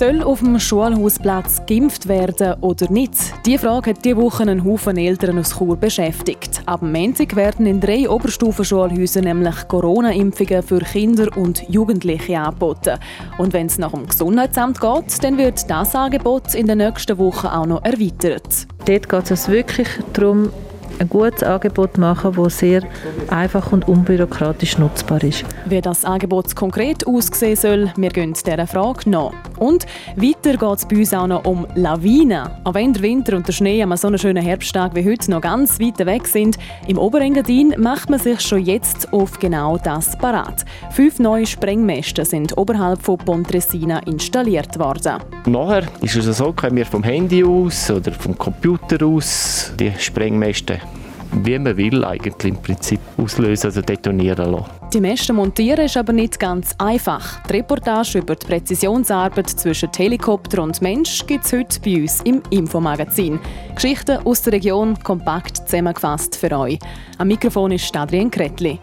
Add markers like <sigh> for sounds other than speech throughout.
Soll auf dem Schulhausplatz geimpft werden oder nicht? Die Frage hat diese Woche einen Haufen Eltern aus Chur beschäftigt. Ab Montag werden in drei Oberstufenschulhäusern nämlich Corona-Impfungen für Kinder und Jugendliche angeboten. Und wenn es nach dem Gesundheitsamt geht, dann wird das Angebot in den nächsten Wochen auch noch erweitert. Dort geht es wirklich darum, ein gutes Angebot machen, das sehr einfach und unbürokratisch nutzbar ist. Wie das Angebot konkret aussehen soll, wir gehen dieser Frage nach. Und weiter geht es bei uns auch noch um Lawinen. Auch wenn der Winter und der Schnee an so einem schönen Herbsttag wie heute noch ganz weit weg sind, im Oberengadin macht man sich schon jetzt auf genau das parat. Fünf neue Sprengmäste sind oberhalb von Pontresina installiert worden. Nachher ist es so, können wir vom Handy aus oder vom Computer aus die Sprengmäste wie man will eigentlich im Prinzip auslösen, also detonieren lassen. Die Mäste montieren ist aber nicht ganz einfach. Die Reportage über die Präzisionsarbeit zwischen Helikopter und Mensch gibt es heute bei uns im Infomagazin. Geschichten aus der Region kompakt zusammengefasst für euch. Am Mikrofon ist Adrian Kretli.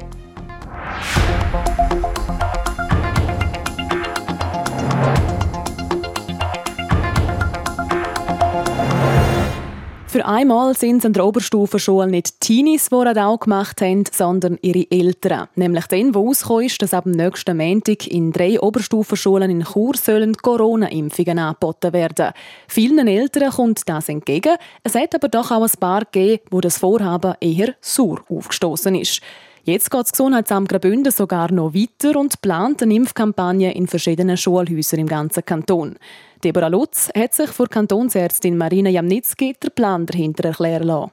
Für einmal sind es an der Oberstufenschule nicht Teenies, die Radau gemacht haben, sondern ihre Eltern. Nämlich den, wo ist, dass ab dem nächsten Montag in drei Oberstufenschulen in Chur sollen Corona-Impfungen angeboten werden. Vielen Eltern kommt das entgegen. Es hat aber doch auch ein paar gegeben, wo das Vorhaben eher sauer aufgestoßen ist. Jetzt geht das Gesundheitsamt Graubünden sogar noch weiter und plant eine Impfkampagne in verschiedenen Schulhäusern im ganzen Kanton. Deborah Lutz hat sich vor Kantonsärztin Marina Jamnitzki den Plan dahinter erklären lassen.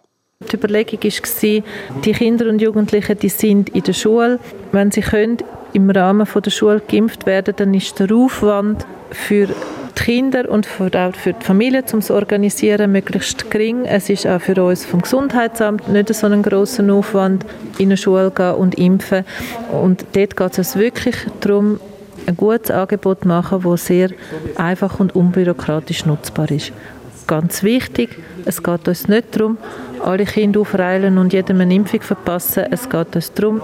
Die Überlegung war, die Kinder und Jugendlichen die sind in der Schule. Wenn sie können, im Rahmen der Schule geimpft werden, dann ist der Aufwand für die Kinder und auch für die Familie zum Organisieren möglichst gering. Es ist auch für uns vom Gesundheitsamt nicht so ein großer Aufwand, in eine Schule gehen und impfen. Und dort geht es wirklich darum, ein gutes Angebot machen, das sehr einfach und unbürokratisch nutzbar ist. Ganz wichtig, es geht uns nicht darum, alle Kinder aufreilen und jedem eine Impfung verpassen. Es geht uns darum,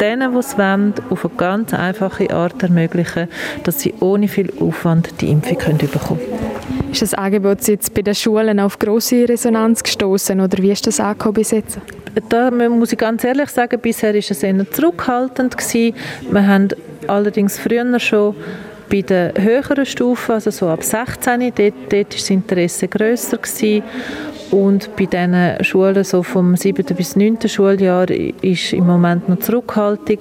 denen, die es wollen, auf eine ganz einfache Art ermöglichen, dass sie ohne viel Aufwand die Impfung können bekommen können. Ist das Angebot jetzt bei den Schulen auf große Resonanz gestoßen oder wie ist das angekommen bis jetzt? Da muss ich ganz ehrlich sagen, bisher war es eher zurückhaltend gewesen. Wir haben allerdings früher schon bei den höheren Stufen, also so ab 16, dort, dort war das Interesse grösser gewesen. Und bei diesen Schulen so vom 7. bis 9. Schuljahr ist im Moment noch Zurückhaltung.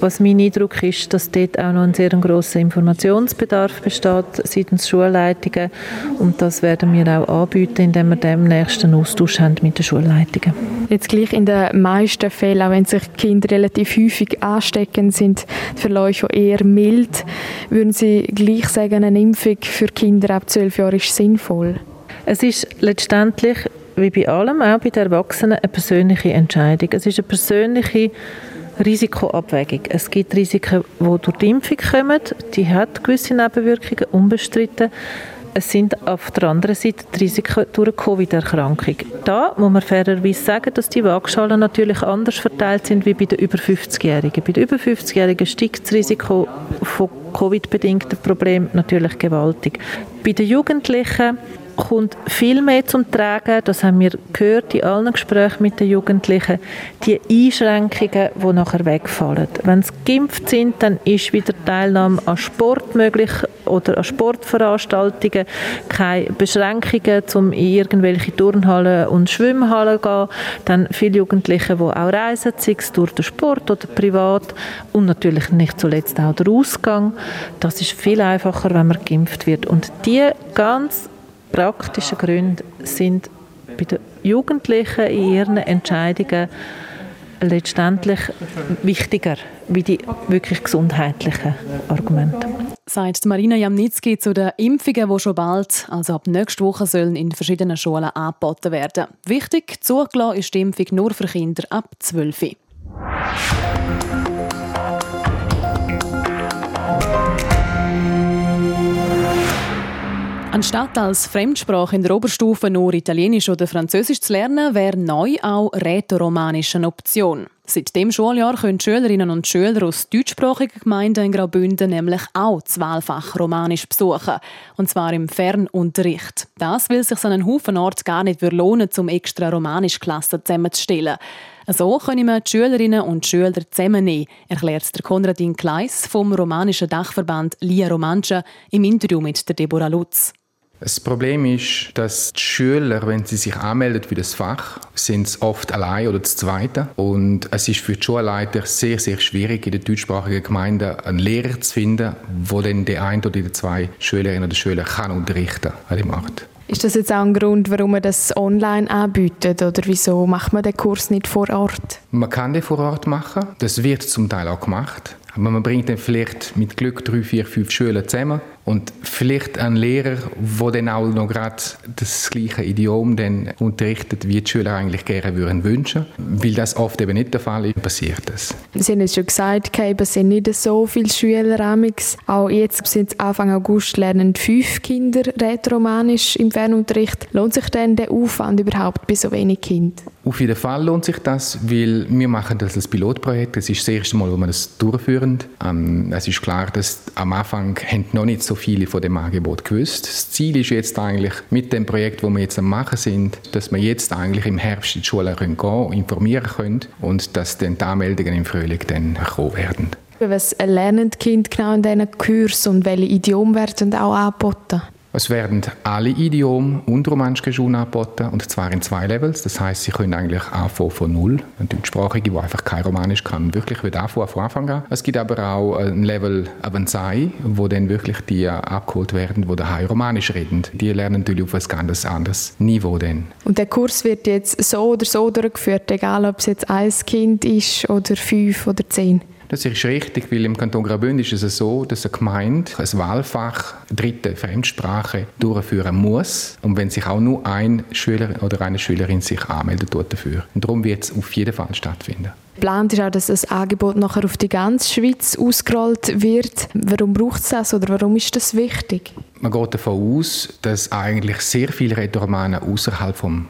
Was mein Eindruck ist, dass dort auch noch ein sehr grosser Informationsbedarf besteht seitens Schulleitungen und das werden wir auch anbieten, indem wir demnächst einen Austausch haben mit den Schulleitungen. Jetzt gleich in den meisten Fällen, auch wenn sich Kinder relativ häufig anstecken, sind die Verläufe eher mild. Würden Sie gleich sagen, eine Impfung für Kinder ab 12 Jahren ist sinnvoll? Es ist letztendlich, wie bei allem, auch bei den Erwachsenen, eine persönliche Entscheidung. Es ist eine persönliche Risikoabwägung. Es gibt Risiken, die durch die Impfung kommen, die hat gewisse Nebenwirkungen, unbestritten. Es sind auf der anderen Seite die Risiken durch eine Covid-Erkrankung. Da muss man fairerweise sagen, dass die Waagschalen natürlich anders verteilt sind wie bei den über 50-Jährigen. Bei den über 50-Jährigen steigt das Risiko von Covid-bedingten Problemen natürlich gewaltig. Bei den Jugendlichen kommt viel mehr zum Tragen, das haben wir gehört in allen Gesprächen mit den Jugendlichen, die Einschränkungen, die nachher wegfallen. Wenn sie geimpft sind, dann ist wieder Teilnahme an Sport möglich oder an Sportveranstaltungen, keine Beschränkungen, um in irgendwelche Turnhallen und Schwimmhallen zu gehen. Dann viele Jugendliche, die auch reisen, sei es durch den Sport oder privat und natürlich nicht zuletzt auch der Ausgang. Das ist viel einfacher, wenn man geimpft wird. Und die ganz praktischen Gründe sind bei den Jugendlichen in ihren Entscheidungen letztendlich wichtiger wie die wirklich gesundheitlichen Argumente. Sagt Marina Jamnitzki zu den Impfungen, die schon bald, also ab nächster Woche, sollen in verschiedenen Schulen angeboten werden. Wichtig, zugelassen ist die Impfung nur für Kinder ab 12. Anstatt als Fremdsprache in der Oberstufe nur Italienisch oder Französisch zu lernen, wäre neu auch Rätoromanisch eine Option. Seit dem Schuljahr können Schülerinnen und Schüler aus deutschsprachigen Gemeinden in Graubünden nämlich auch das Wahlfach Romanisch besuchen. Und zwar im Fernunterricht. Das will sich an einem Haufen Ort gar nicht lohnen, um extra Romanischklassen zusammenzustellen. So können wir die Schülerinnen und Schüler zusammennehmen, erklärt der Konradin Kleiss vom romanischen Dachverband Lia Romancia im Interview mit der Deborah Lutz. Das Problem ist, dass die Schüler, wenn sie sich anmelden für das Fach, sind es oft allein oder das Zweite. Und es ist für die Schulleiter sehr, sehr schwierig, in der deutschsprachigen Gemeinde einen Lehrer zu finden, der dann die ein oder die zwei Schülerinnen oder Schüler kann unterrichten an dem Ort. Ist das jetzt auch ein Grund, warum man das online anbietet oder wieso macht man den Kurs nicht vor Ort? Man kann den vor Ort machen. Das wird zum Teil auch gemacht. Aber man bringt dann vielleicht mit Glück drei, vier, fünf Schüler zusammen und vielleicht einen Lehrer, der dann auch noch gerade das gleiche Idiom dann unterrichtet, wie die Schüler eigentlich gerne würden wünschen. Weil das oft eben nicht der Fall ist, passiert das. Sie haben es schon gesagt, es sind nicht so viele Schüler amix. Auch jetzt sind Anfang August lernen fünf Kinder Rätoromanisch im Fernunterricht. Lohnt sich denn der Aufwand überhaupt bei so wenig Kindern? Auf jeden Fall lohnt sich das, weil wir machen das als Pilotprojekt. Das ist das erste Mal, wo wir das durchführen. Ähm, es ist klar, dass am Anfang noch nicht so viele von dem Angebot gewusst. Das Ziel ist jetzt eigentlich mit dem Projekt, wo wir jetzt am machen sind, dass wir jetzt eigentlich im Herbst in die Schule gehen können, informieren können und dass dann die Anmeldungen im Frühling dann kommen werden. Was lernen die Kinder genau in diesen Kursen und welche Idiomen werden auch angeboten? Es werden alle Idiome und romanische Schulen angeboten, und zwar in zwei Levels. Das heißt, sie können eigentlich anfangen von null. Ein Deutschsprachige, der einfach kein Romanisch kann, wirklich wieder anfangen von Anfang an. Es gibt aber auch ein Level Avanzai, wo dann wirklich die abgeholt werden, die daheim Romanisch reden. Die lernen natürlich auf ein ganz anderes Niveau dann. Und der Kurs wird jetzt so oder so durchgeführt, egal ob es jetzt ein Kind ist oder fünf oder zehn? Das ist richtig, weil im Kanton Graubünden ist es so, dass eine Gemeinde ein Wahlfach dritte Fremdsprache durchführen muss. Und wenn sich auch nur ein Schüler oder eine Schülerin sich anmeldet dafür. Und darum wird es auf jeden Fall stattfinden. Geplant ist auch, dass das Angebot nachher auf die ganze Schweiz ausgerollt wird. Warum braucht es das oder warum ist das wichtig? Man geht davon aus, dass eigentlich sehr viele Rätoromanen außerhalb vom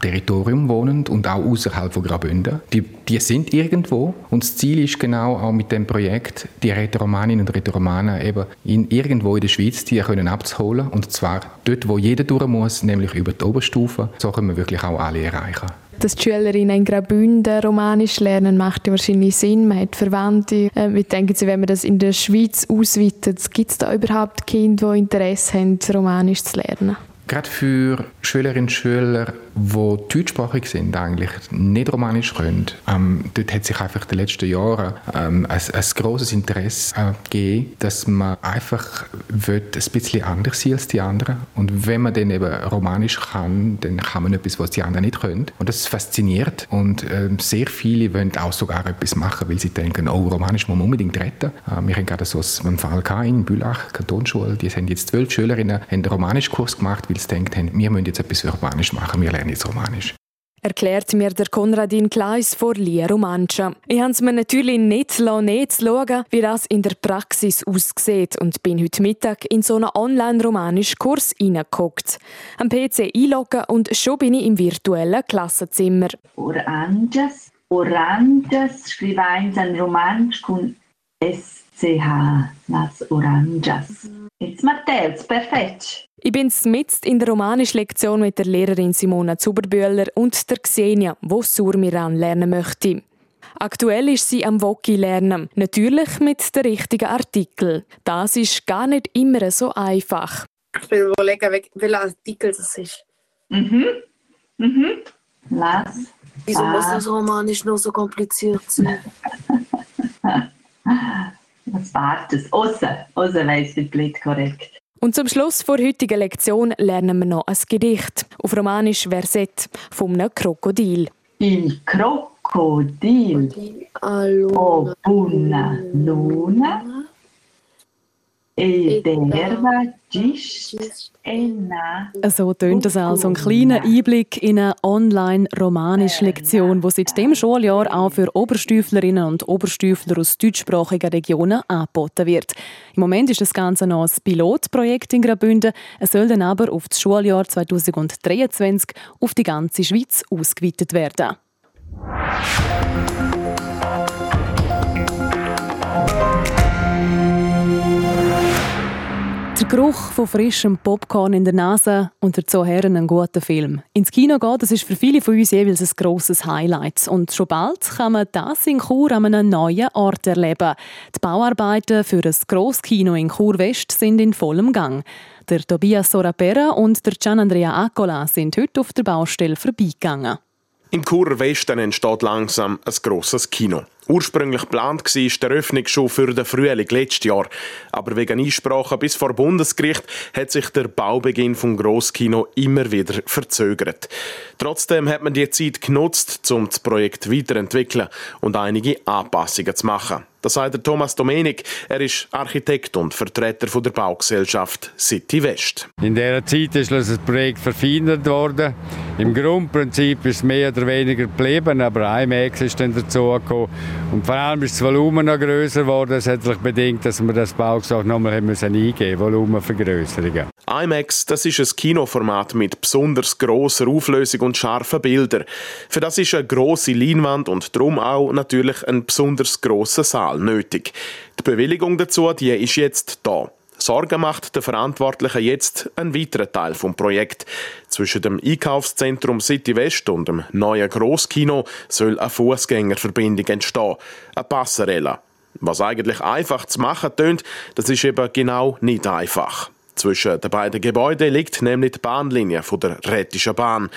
Territorium wohnen und auch außerhalb von Graubünden. Die, die sind irgendwo und das Ziel ist genau auch mit dem Projekt, die Rätoromaninnen und Rätoromanen eben in, irgendwo in der Schweiz die können abzuholen und zwar dort, wo jeder durch muss, nämlich über die Oberstufe. So können wir wirklich auch alle erreichen. Dass die Schülerinnen in Graubünden Romanisch lernen, macht ja wahrscheinlich Sinn. Man hat Verwandte. Äh, wie denken Sie, wenn man das in der Schweiz ausweitet, gibt es da überhaupt Kinder, die Interesse haben, Romanisch zu lernen? Gerade für Schülerinnen und Schüler, die deutschsprachig sind, eigentlich nicht romanisch können, ähm, dort hat sich einfach in den letzten Jahren ähm, ein, ein grosses Interesse äh, gegeben, dass man einfach will, ein bisschen anders sein als die anderen. Und wenn man dann eben romanisch kann, dann kann man etwas, was die anderen nicht können. Und das fasziniert. Und äh, sehr viele wollen auch sogar etwas machen, weil sie denken, oh, romanisch muss man unbedingt retten. Äh, wir haben gerade so einen Fall in Bülach, Kantonsschule, die haben jetzt zwölf Schülerinnen einen Romanischkurs gemacht, weil sie denkt haben, wir müssen jetzt etwas für Romanisch machen, wir lernen jetzt Romanisch. Erklärt mir der Konradin Kleis vor Lia Romancia. Ich habe es mir natürlich nicht nicht zu schauen, wie das in der Praxis aussieht und bin heute Mittag in so einen Online-Romanisch-Kurs reingeguckt. Am PC einloggen und schon bin ich im virtuellen Klassenzimmer. Oranges, Oranges, schreibe eins an Romanisch con SCH, las Oranges. Jetzt Matthias, perfekt. Ich bin mit in der romanischen Lektion mit der Lehrerin Simona Zuberbühler und der Xenia, wo Surmiran lernen möchte. Aktuell ist sie am Woki lernen, natürlich mit den richtigen Artikeln. Das ist gar nicht immer so einfach. Ich will überlegen, welcher Artikel das ist. Mhm. Mhm. Was? Wieso ah. muss das Romanisch nur so kompliziert sein? <laughs> Was wartet? Aussen, aussen weiss ich blöd korrekt. Und zum Schluss der heutigen Lektion lernen wir noch ein Gedicht auf Romanisch Versett vom Krokodil. Il Krokodil. Oh, bunna luna. So tönt es also ein kleiner Einblick in eine Online-Romanisch-Lektion, die seit dem Schuljahr auch für Oberstüflerinnen und Oberstüfler aus deutschsprachigen Regionen angeboten wird. Im Moment ist das Ganze noch ein Pilotprojekt in Graubünden. Es soll dann aber auf das Schuljahr 2023 auf die ganze Schweiz ausgeweitet werden. Der Geruch von frischem Popcorn in der Nase und dazu Herren einen guten Film. Ins Kino gehen, das ist für viele von uns jeweils ein grosses Highlight. Und schon bald kann man das in Chur an einem neuen Ort erleben. Die Bauarbeiten für ein Grosskino in Chur West sind in vollem Gang. Der Tobias Sorapera und der Gian Andrea Accola sind heute auf der Baustelle vorbeigegangen. Im Churer Westen entsteht langsam ein grosses Kino. Ursprünglich geplant war der Eröffnung schon für den Frühling letztes Jahr. Aber wegen Einsprachen bis vor Bundesgericht hat sich der Baubeginn vom Grosskino immer wieder verzögert. Trotzdem hat man die Zeit genutzt, um das Projekt weiterzuentwickeln und einige Anpassungen zu machen. Das sagt Thomas Domenik. Er ist Architekt und Vertreter der Baugesellschaft City West. In dieser Zeit ist das Projekt verfeinert worden. Im Grundprinzip ist es mehr oder weniger geblieben, aber IMAX ist dann dazugekommen. Und vor allem ist das Volumen noch grösser geworden. Das hat sich bedingt, dass wir das Baugesuch nochmal eingeben mussten, Volumenvergrößerungen. IMAX, das ist ein Kinoformat mit besonders grosser Auflösung und scharfen Bildern. Für das ist eine grosse Leinwand und darum auch natürlich ein besonders grosser Saal nötig. Die Bewilligung dazu, die ist jetzt da. Sorgen macht der Verantwortliche jetzt einen weiteren Teil vom Projekt. Zwischen dem Einkaufszentrum City West und dem neuen Grosskino soll eine Fußgängerverbindung entstehen, eine Passerelle. Was eigentlich einfach zu machen tönt, das ist eben genau nicht einfach. Zwischen den beiden Gebäuden liegt nämlich die Bahnlinie von der Rätischen Bahn.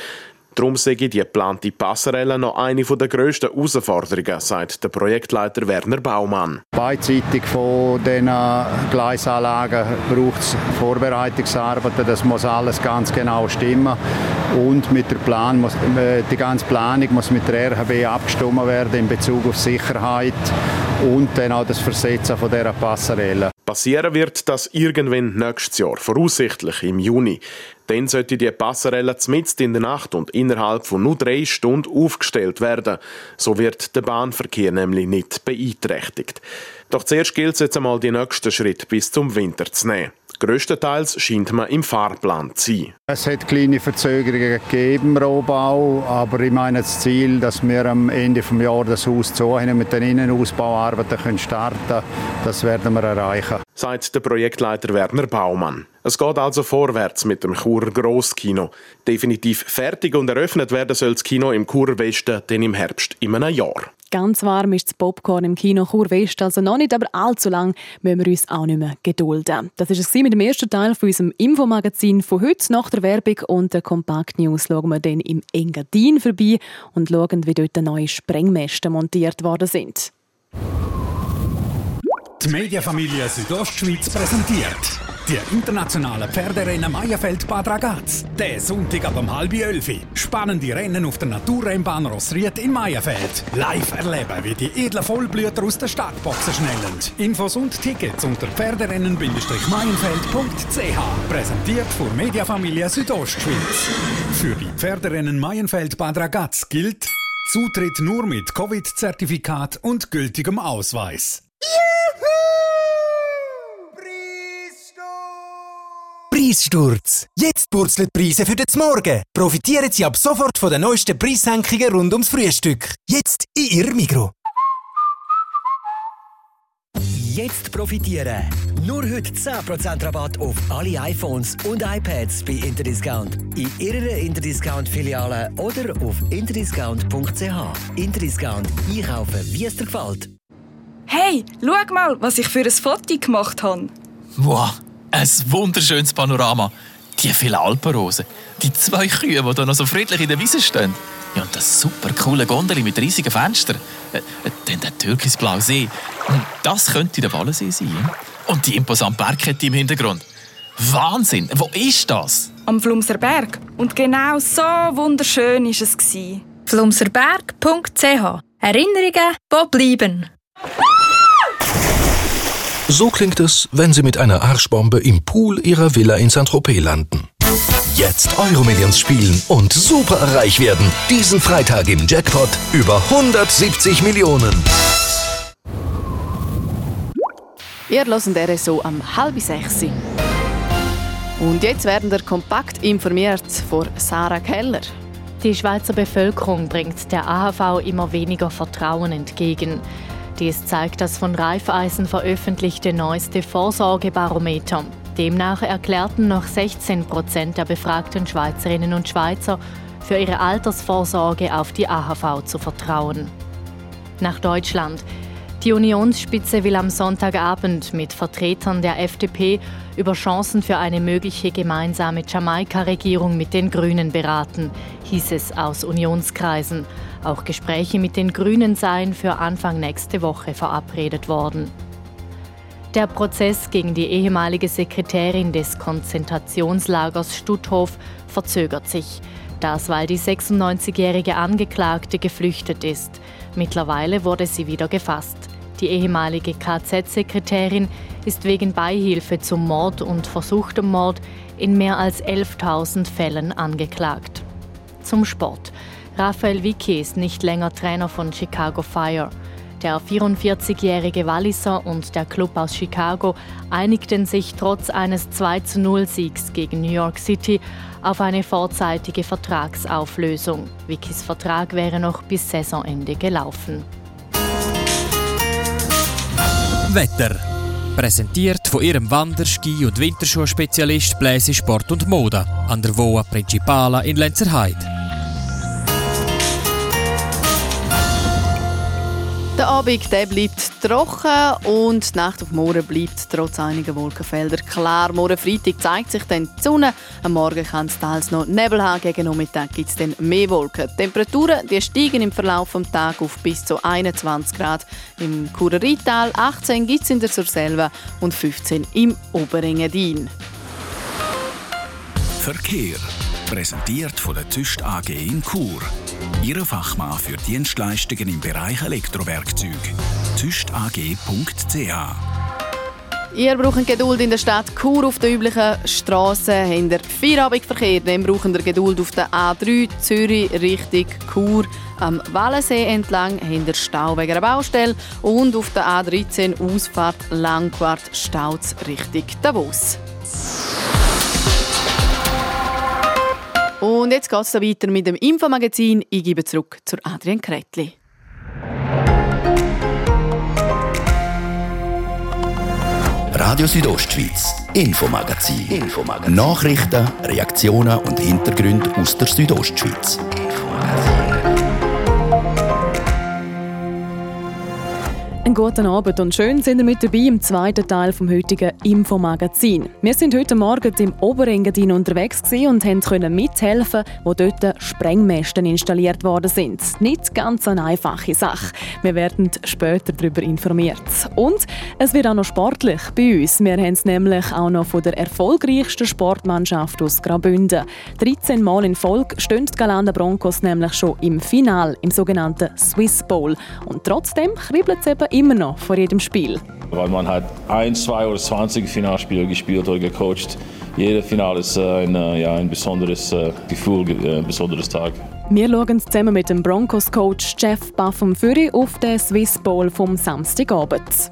Darum sehe ich die geplante Passerelle noch eine der grössten Herausforderungen, sagt der Projektleiter Werner Baumann. Beidseitig von diesen Gleisanlagen braucht es Vorbereitungsarbeiten. Das muss alles ganz genau stimmen. Und mit der Plan muss, äh, die ganze Planung muss mit der RHB abgestimmt werden in Bezug auf Sicherheit und dann auch das Versetzen von dieser Passerelle. Passieren wird das irgendwann nächstes Jahr, voraussichtlich im Juni. Dann sollte die Passerelle mitten in der Nacht und innerhalb von nur drei Stunden aufgestellt werden. So wird der Bahnverkehr nämlich nicht beeinträchtigt. Doch zuerst gilt es jetzt einmal, die nächsten Schritte bis zum Winter zu nehmen. Größtenteils scheint man im Fahrplan zu sein. Es hat kleine Verzögerungen gegeben im Rohbau, aber ich meine das Ziel, dass wir am Ende des Jahres das Haus zu mit den Innenausbauarbeiten starten können, das werden wir erreichen. Sagt der Projektleiter Werner Baumann. Es geht also vorwärts mit dem Churer Grosskino. Definitiv fertig und eröffnet werden soll das Kino im Churer Westen dann im Herbst in einem Jahr. Ganz warm ist das Popcorn im Kino Chur West, also noch nicht, aber allzu lang müssen wir uns auch nicht mehr gedulden. Das war es mit dem ersten Teil von unserem Infomagazin von heute. Nach der Werbung und der Kompakt News schauen wir dann im Engadin vorbei und schauen, wie dort neue Sprengmäste montiert worden sind. Die Mediafamilie Südostschweiz präsentiert die internationale Pferderennen Meierfeld Bad Ragaz. Der Sonntag ab um halb elf. Spannende Rennen auf der Naturrennbahn Rossried in Meierfeld. Live erleben, wie die edlen Vollblüter aus der Startboxen schnellen. Infos und Tickets unter pferderennen-meienfeld.ch. Präsentiert von Mediafamilie Südostschweiz. Für die Pferderennen Meierfeld Bad Ragaz gilt Zutritt nur mit Covid-Zertifikat und gültigem Ausweis. Preissturz. Jetzt purzelt die Preise für den Morgen. Profitieren Sie ab sofort von den neuesten Preissenkungen rund ums Frühstück. Jetzt in Ihrem Mikro. Jetzt profitieren. Nur heute 10% Rabatt auf alle iPhones und iPads bei Interdiscount. In Ihrer Interdiscount-Filiale oder auf interdiscount.ch. Interdiscount. Einkaufen, wie es dir gefällt. Hey, schau mal, was ich für ein Foto gemacht habe. Wow, ein wunderschönes Panorama. Die vielen Alpenrosen. Die zwei Kühe, die da noch so friedlich in der Wiese stehen. Ja, und das super coole Gondel mit riesigen Fenstern. Äh, äh, dann der türkisblaue See. Und das könnte der Wallensee sein. Und die imposante Bergkette im Hintergrund. Wahnsinn! Wo ist das? Am Flumser Berg. Und genau so wunderschön war es. Flumserberg.ch Erinnerungen, die bleiben. So klingt es, wenn Sie mit einer Arschbombe im Pool Ihrer Villa in Saint-Tropez landen. Jetzt Euromillions spielen und super reich werden. Diesen Freitag im Jackpot über 170 Millionen. Ihr hört RSO am halb sechs. Und jetzt werden wir kompakt informiert von Sarah Keller. Die Schweizer Bevölkerung bringt der AHV immer weniger Vertrauen entgegen. Dies zeigt das von Raiffeisen veröffentlichte neueste Vorsorgebarometer. Demnach erklärten noch 16 Prozent der befragten Schweizerinnen und Schweizer, für ihre Altersvorsorge auf die AHV zu vertrauen. Nach Deutschland. Die Unionsspitze will am Sonntagabend mit Vertretern der FDP über Chancen für eine mögliche gemeinsame Jamaika-Regierung mit den Grünen beraten, hieß es aus Unionskreisen. Auch Gespräche mit den Grünen seien für Anfang nächste Woche verabredet worden. Der Prozess gegen die ehemalige Sekretärin des Konzentrationslagers Stutthof verzögert sich. Das, weil die 96-jährige Angeklagte geflüchtet ist. Mittlerweile wurde sie wieder gefasst. Die ehemalige KZ-Sekretärin ist wegen Beihilfe zum Mord und versuchtem Mord in mehr als 11.000 Fällen angeklagt. Zum Sport. Raphael Vicky ist nicht länger Trainer von Chicago Fire. Der 44-jährige Walliser und der Club aus Chicago einigten sich trotz eines 2-0-Siegs gegen New York City auf eine vorzeitige Vertragsauflösung. Vickys Vertrag wäre noch bis Saisonende gelaufen. Wetter. Präsentiert von ihrem Wander-, Ski- und Winterschuhspezialist Bläse Sport und Mode an der Voa Principala in Lenzerheide. Der Abend der bleibt trocken und die Nacht auf morgen bleibt trotz einiger Wolkenfelder klar. Morgen Freitag zeigt sich dann die Sonne. Am Morgen kann es teils noch Nebel haben. Gegen Nachmittag gibt es dann mehr Wolken. Die Temperaturen die steigen im Verlauf des Tages auf bis zu 21 Grad im Kurerital, 18 gibt es in der Surselva und 15 im Oberengadin. Verkehr. Präsentiert von der Tüst AG in Chur. Ihre Fachmann für Dienstleistungen im Bereich Elektrowerkzeug. tüstag.ch Ihr braucht Geduld in der Stadt Chur auf den üblichen Strassen. Habt ihr Feierabendverkehr, dann braucht ihr Geduld auf der A3 Zürich Richtung Chur. Am Wallensee entlang habt ihr Stau wegen einer Baustelle und auf der A13 Ausfahrt Langquart staut Richtung Davos. Und jetzt geht es weiter mit dem Infomagazin. Ich gebe zurück zu Adrian Kretli. Radio Südostschweiz, Infomagazin. Infomagazin. Nachrichten, Reaktionen und Hintergründe aus der Südostschweiz. Einen guten Abend und schön sind wir mit dabei im zweiten Teil vom heutigen Infomagazin. Wir sind heute Morgen im Oberengadin unterwegs und konnten mithelfen, wo dort Sprengmästen installiert worden sind. Nicht ganz eine einfache Sache. Wir werden später darüber informiert. Und es wird auch noch sportlich bei uns. Wir haben es nämlich auch noch von der erfolgreichsten Sportmannschaft aus Graubünden. 13 Mal in Folge stehen die Galanda Broncos nämlich schon im Final, im sogenannten Swiss Bowl. Und trotzdem kribbelt es eben immer noch vor jedem Spiel. Weil man hat ein, zwei oder 20 Finalspiele gespielt oder gecoacht. Jedes Finale ist äh, ein, äh, ja, ein besonderes äh, Gefühl, ein besonderes Tag. Wir schauen zusammen mit dem Broncos-Coach Jeff Buffum Fury auf den Swiss Bowl vom Samstagabend.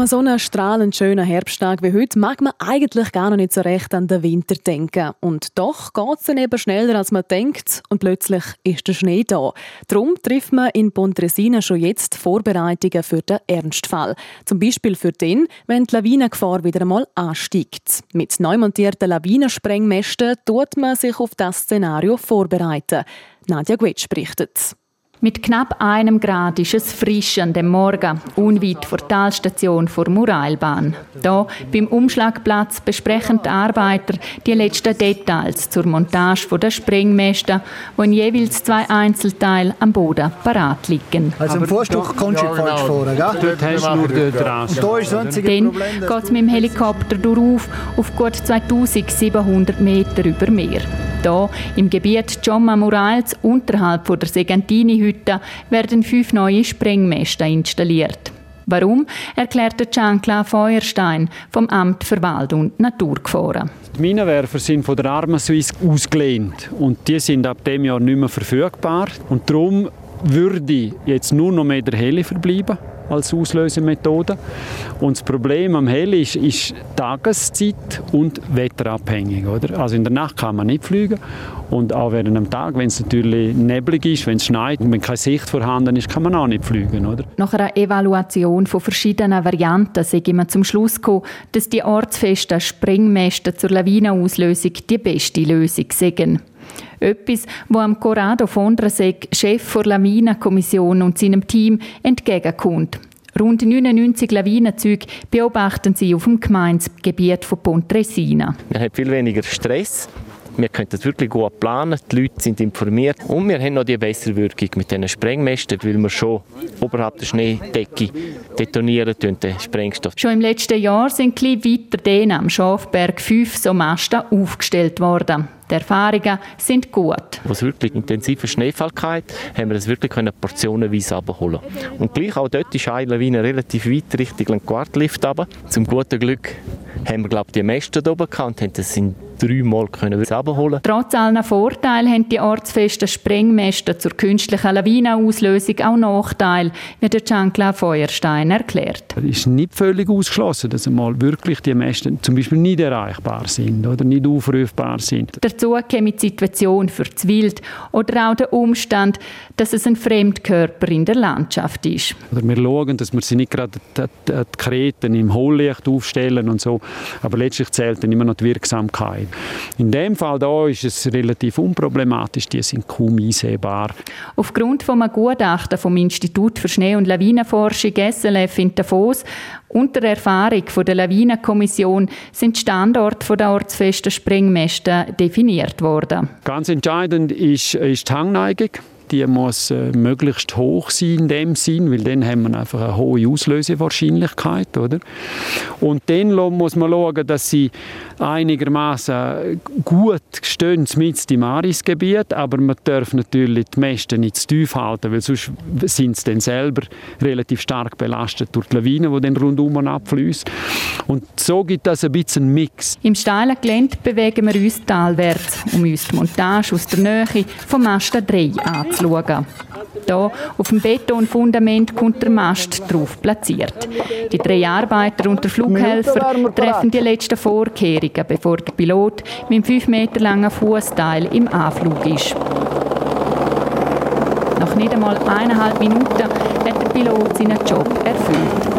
An so einem strahlend schönen Herbsttag wie heute mag man eigentlich gar noch nicht so recht an den Winter denken. Und doch geht es dann eben schneller, als man denkt und plötzlich ist der Schnee da. Darum trifft man in Pontresina schon jetzt Vorbereitungen für den Ernstfall. Zum Beispiel für den, wenn die Lawinengefahr wieder einmal ansteigt. Mit neu montierten Lawinensprengmästen tut man sich auf das Szenario vorbereiten. Nadja Gwetsch berichtet. Mit knapp einem Grad ist es frisch an dem Morgen, unweit vor der Talstation vor Murailbahn. Hier beim Umschlagplatz besprechen die Arbeiter die letzten Details zur Montage der Sprengmäste, die in jeweils zwei Einzelteilen am Boden parat liegen. Also im Vorstück kommst du ja, falsch vor, gell? Dort hast du nur den Dran. Dann geht es mit dem Helikopter durch auf, auf gut 2700 Meter über Meer. Hier im Gebiet Giomma Murals unterhalb der Segantini-Hütte werden fünf neue Sprengmäste installiert. Warum, erklärte Giancla Feuerstein vom Amt für Wald- und Naturgefahren. Die Minenwerfer sind von der Arma Suisse ausgelehnt und die sind ab dem Jahr nicht mehr verfügbar. Und darum würde jetzt nur noch mehr der Heli verbleiben als Auslösemethode. Und das Problem am Heli ist, ist Tageszeit und wetterabhängig. Oder? Also in der Nacht kann man nicht fliegen und auch während dem Tag, wenn es natürlich neblig ist, wenn es schneit und wenn keine Sicht vorhanden ist, kann man auch nicht fliegen. Oder? Nach einer Evaluation von verschiedenen Varianten sei man zum Schluss gekommen, dass die ortsfesten Sprengmäste zur Lawinenauslösung die beste Lösung seien. Etwas, wo am Corrado Fondrasek, Chef der Lawinenkommission und seinem Team entgegenkommt. Rund 99 Lawinenzüge beobachten sie auf dem Gemeindegebiet von Pontresina. Man hat viel weniger Stress. Wir können das wirklich gut planen, die Leute sind informiert und wir haben noch die bessere Wirkung mit diesen Sprengmästen, weil wir schon oberhalb der Schneedecke detonieren den Sprengstoff. Schon im letzten Jahr sind ein weiter am Schafberg fünf so Masten aufgestellt worden. Die Erfahrungen sind gut. Was wirklich intensive Schneefall hatte, haben wir es wirklich portionenweise abholen. Und gleich auch dort ist eine Lawine relativ weit Richtung Quartlift runter. Zum guten Glück haben wir glaube die Mäste oben gehabt und haben das in dreimal können abholen. Trotz allen Vorteilen haben die ortsfesten Sprengmäste zur künstlichen Lawinenauslösung auch Nachteile, wie der Giancla Feuerstein erklärt. Es ist nicht völlig ausgeschlossen, dass einmal wirklich die Mäste zum Beispiel nicht erreichbar sind oder nicht aufrufbar sind. Dazu käme die Situation für das Wild oder auch der Umstand, dass es ein Fremdkörper in der Landschaft ist. Oder wir schauen, dass wir sie nicht gerade die, die, die Kreten im Hohllicht aufstellen und so, aber letztlich zählt dann immer noch die Wirksamkeit. In dem Fall da ist es relativ unproblematisch, die sind kaum einsehbar. Aufgrund von einem Gutachten vom Institut für Schnee- und Lawinenforschung SLF in Davos und der Erfahrung von der Lawinenkommission sind Standorte der ortsfesten Sprengmäste definiert worden. Ganz entscheidend ist, ist die Hangneigung die muss äh, möglichst hoch sein in dem Sinn, weil dann haben wir einfach eine hohe Auslösewahrscheinlichkeit, oder? Und dann muss man schauen, dass sie einigermaßen gut stehen mit im Arisgebiet, aber man darf natürlich die Mäste nicht zu tief halten, weil sonst sind sie dann selber relativ stark belastet durch die Lawine, die dann rundum abfließt. Und so gibt es ein bisschen einen Mix. Im steilen Gelände bewegen wir uns talwärts, um uns die Montage aus der Nähe vom Masten 3 anzuschauen. Hier auf dem Betonfundament kommt der Mast drauf platziert. Die drei Arbeiter und der Flughelfer treffen die letzten Vorkehrungen, bevor der Pilot mit dem 5 Meter langen Fußteil im Anflug ist. Nach nicht einmal eineinhalb Minuten hat der Pilot seinen Job erfüllt.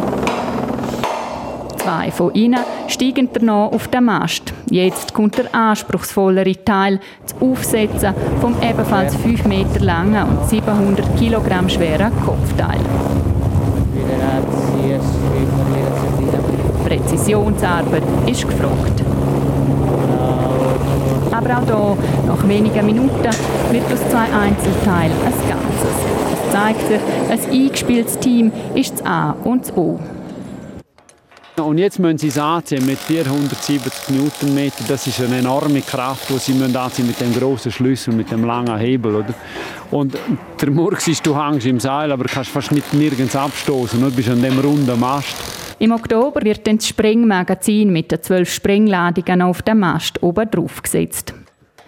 Zwei von ihnen steigen danach auf den Mast. Jetzt kommt der anspruchsvollere Teil, das Aufsetzen vom ebenfalls 5 Meter langen und 700 Kilogramm schweren Kopfteil. Präzisionsarbeit ist gefragt. Aber auch hier, nach wenigen Minuten, wird aus zwei Einzelteilen ein Ganzes. Es zeigt sich, ein eingespieltes Team ist das A und das O. Und jetzt müssen sie es anziehen mit 470 Newtonmeter. Das ist eine enorme Kraft, die sie müssen anziehen mit dem großen Schlüssel, mit dem langen Hebel. Oder? Und der Murks ist, du hängst im Seil, aber kannst fast nicht nirgends abstoßen. Du bist an dem runden Mast. Im Oktober wird dann das Sprengmagazin mit den zwölf Sprengladungen auf dem Mast oben drauf gesetzt.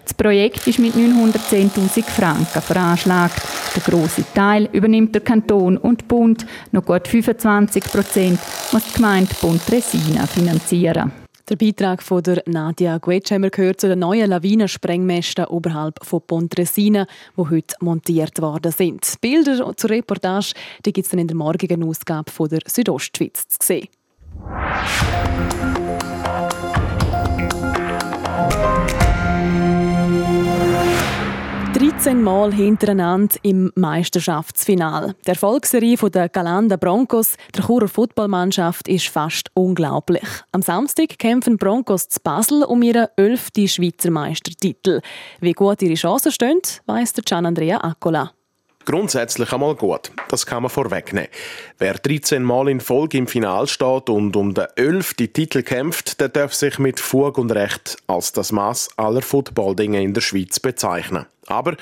Das Projekt ist mit 910.000 Franken veranschlagt. Der große Teil übernimmt der Kanton und Bund. Noch gut 25 Prozent muss die Gemeinde Pontresina finanzieren. Der Beitrag von der Nadia Guetsch gehört zu den neuen Lawinensprengmästen oberhalb von Pontresina, die heute montiert worden sind. Bilder zur Reportage gibt es dann in der morgigen Ausgabe von der Südostschweiz zu sehen. 13 Mal hintereinander im Meisterschaftsfinal. Der Erfolgsserie der Galanda Broncos, der Churer Footballmannschaft, ist fast unglaublich. Am Samstag kämpfen Broncos zu Basel um ihren elften Schweizer Meistertitel. Wie gut ihre Chancen stehen, weiss Gian Andrea Accola. Grundsätzlich einmal gut, das kann man vorwegnehmen. Wer 13 Mal in Folge im Finale steht und um den 11. Titel kämpft, der darf sich mit Fug und Recht als das Maß aller Footballdinge in der Schweiz bezeichnen. Aber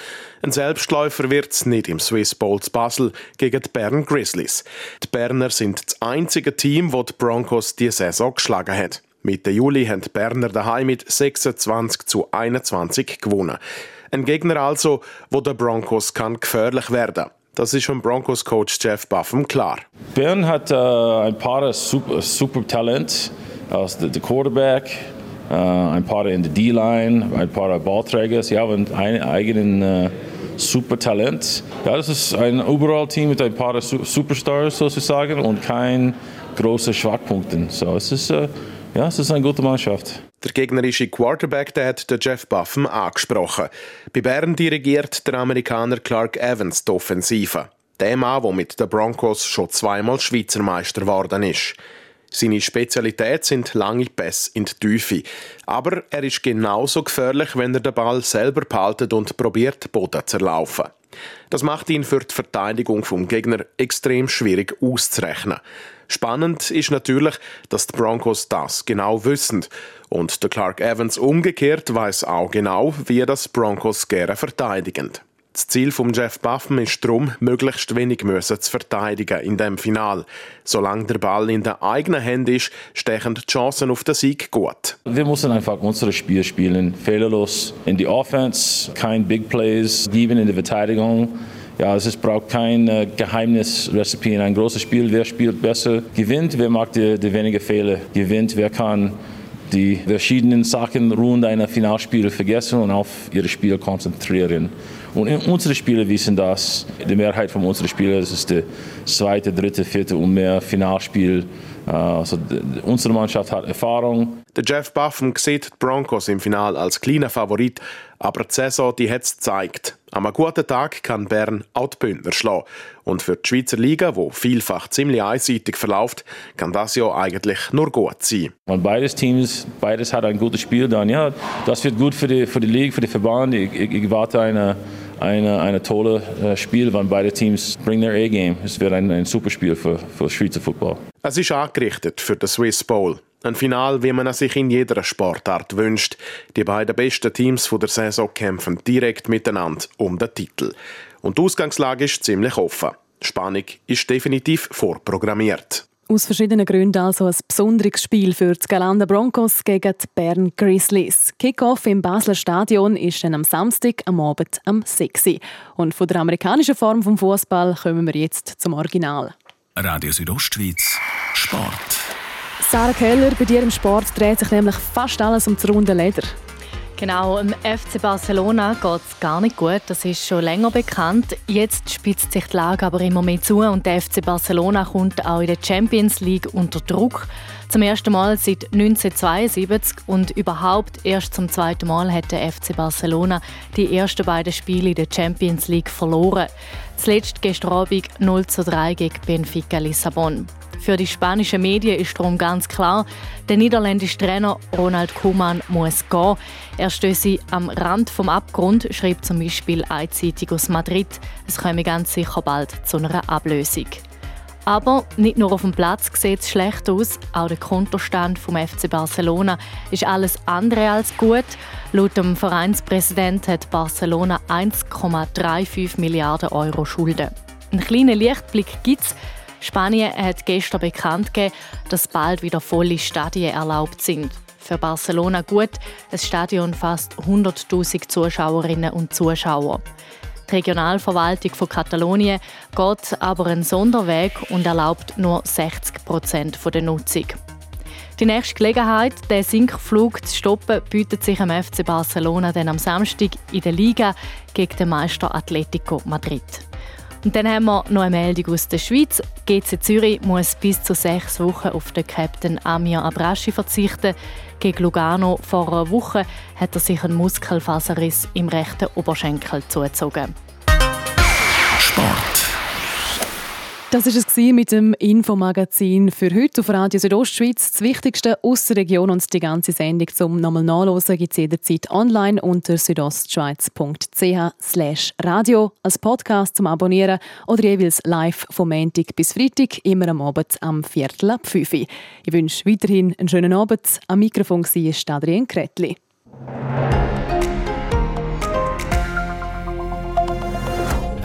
ein Selbstläufer wird es nicht im Swiss Bowl Basel gegen die Bern Grizzlies. Die Berner sind das einzige Team, das die Broncos die Saison geschlagen hat. Mitte Juli haben die Berner daheim mit 26 zu 21 gewonnen. Ein Gegner also, wo der Broncos kann gefährlich werden. Das ist vom Broncos-Coach Jeff Buffum klar. Bern hat uh, ein paar super, super Talent, als der Quarterback, uh, ein paar in der D-Line, ein paar Ballträger. Sie haben ein eigenen uh, super Talent. Ja, das ist ein Overall-Team mit ein paar Superstars sozusagen und kein große Schwachpunkten. So, es ist ja, es ist eine gute Mannschaft. Der gegnerische Quarterback, der hat Jeff Buffen angesprochen. Bei Bern dirigiert der Amerikaner Clark Evans die Offensive. Der Mann, der mit den Broncos schon zweimal Schweizer Meister geworden ist. Seine Spezialität sind lange Pässe in die Tiefe. Aber er ist genauso gefährlich, wenn er den Ball selber behaltet und probiert, Boden zu erlaufen. Das macht ihn für die Verteidigung vom Gegner extrem schwierig auszurechnen. Spannend ist natürlich, dass die Broncos das genau wissen. Und der Clark Evans umgekehrt weiß auch genau, wie das Broncos gerne verteidigen. Das Ziel von Jeff Buffen ist darum, möglichst wenig müssen zu verteidigen in dem Final. Solange der Ball in den eigenen Händen ist, stechen die Chancen auf den Sieg gut. Wir müssen einfach unser Spiel spielen, fehlerlos in die Offense, kein Big Plays, geben in der Verteidigung. Ja, es braucht kein äh, Geheimnisrezept in ein großes Spiel. Wer spielt besser, gewinnt. Wer macht die, die weniger Fehler, gewinnt. Wer kann die verschiedenen Sachen rund einer Finalspiel vergessen und auf ihr Spiel konzentrieren. Und unsere Spieler wissen das. Die Mehrheit von unseren Spielern, ist das zweite, dritte, vierte und mehr Finalspiel. Äh, also unsere Mannschaft hat Erfahrung. Der Jeff Buffen sieht die Broncos im Finale als kleiner Favorit, aber die Saison die hat es gezeigt. Am guten Tag kann Bern auch die Bündner schlagen. Und für die Schweizer Liga, wo vielfach ziemlich einseitig verläuft, kann das ja eigentlich nur gut sein. Wenn beides Teams, beides hat ein gutes Spiel, dann ja, das wird gut für die, für die Liga, für die Verband. Ich, ich, ich warte eine eine, eine tolle äh, Spiel, wenn beide Teams bring their A-Game. Es wird ein, ein super Spiel für, für Schweizer Football. Es ist angerichtet für den Swiss Bowl. Ein Final, wie man es sich in jeder Sportart wünscht. Die beiden besten Teams der Saison kämpfen direkt miteinander um den Titel. Und die Ausgangslage ist ziemlich offen. Spannung ist definitiv vorprogrammiert. Aus verschiedenen Gründen also ein besonderes Spiel für die Galanda Broncos gegen die Bern Grizzlies. Kickoff im Basler Stadion ist dann am Samstag am Abend am 6. Und von der amerikanischen Form vom Fußball kommen wir jetzt zum Original. Radio Südostschweiz Sport. Sarah Keller, bei dir im Sport dreht sich nämlich fast alles um das runde Leder. Genau, im FC Barcelona geht es gar nicht gut. Das ist schon länger bekannt. Jetzt spitzt sich die Lage aber immer mehr zu und der FC Barcelona kommt auch in der Champions League unter Druck. Zum ersten Mal seit 1972 und überhaupt erst zum zweiten Mal hat der FC Barcelona die ersten beiden Spiele in der Champions League verloren. Zuletzt gestern Abend 0 zu 3 gegen Benfica Lissabon. Für die spanischen Medien ist darum ganz klar, der niederländische Trainer Ronald Koeman muss gehen. Er stöße am Rand vom Abgrund, schreibt zum Beispiel eine Zeitung aus Madrid. Es komme ganz sicher bald zu einer Ablösung. Aber nicht nur auf dem Platz sieht es schlecht aus, auch der Kontostand vom FC Barcelona ist alles andere als gut. Laut dem Vereinspräsident hat Barcelona 1,35 Milliarden Euro Schulden. Einen kleinen Lichtblick gibt es. Spanien hat gestern bekannt gegeben, dass bald wieder volle Stadien erlaubt sind. Für Barcelona gut, das Stadion fasst 100.000 Zuschauerinnen und Zuschauer. Die Regionalverwaltung von Katalonien geht aber einen Sonderweg und erlaubt nur 60 Prozent der Nutzung. Die nächste Gelegenheit, den Sinkflug zu stoppen, bietet sich am FC Barcelona dann am Samstag in der Liga gegen den Meister Atletico Madrid. Und dann haben wir noch eine Meldung aus der Schweiz. GC Zürich muss bis zu sechs Wochen auf den Captain Amir Abraschi verzichten. Gegen Lugano vor einer Woche hat er sich einen Muskelfaserriss im rechten Oberschenkel zugezogen. Sport. Das war es mit dem Infomagazin für heute auf Radio Südostschweiz. Das Wichtigste aus der Region und die ganze Sendung zum nochmal nachlesen gibt es jederzeit online unter südostschweiz.ch radio als Podcast zum Abonnieren oder jeweils live vom Montag bis Freitag, immer am Abend am Viertel ab 5 Ich wünsche weiterhin einen schönen Abend. Am Mikrofon war Adrienne Kretli.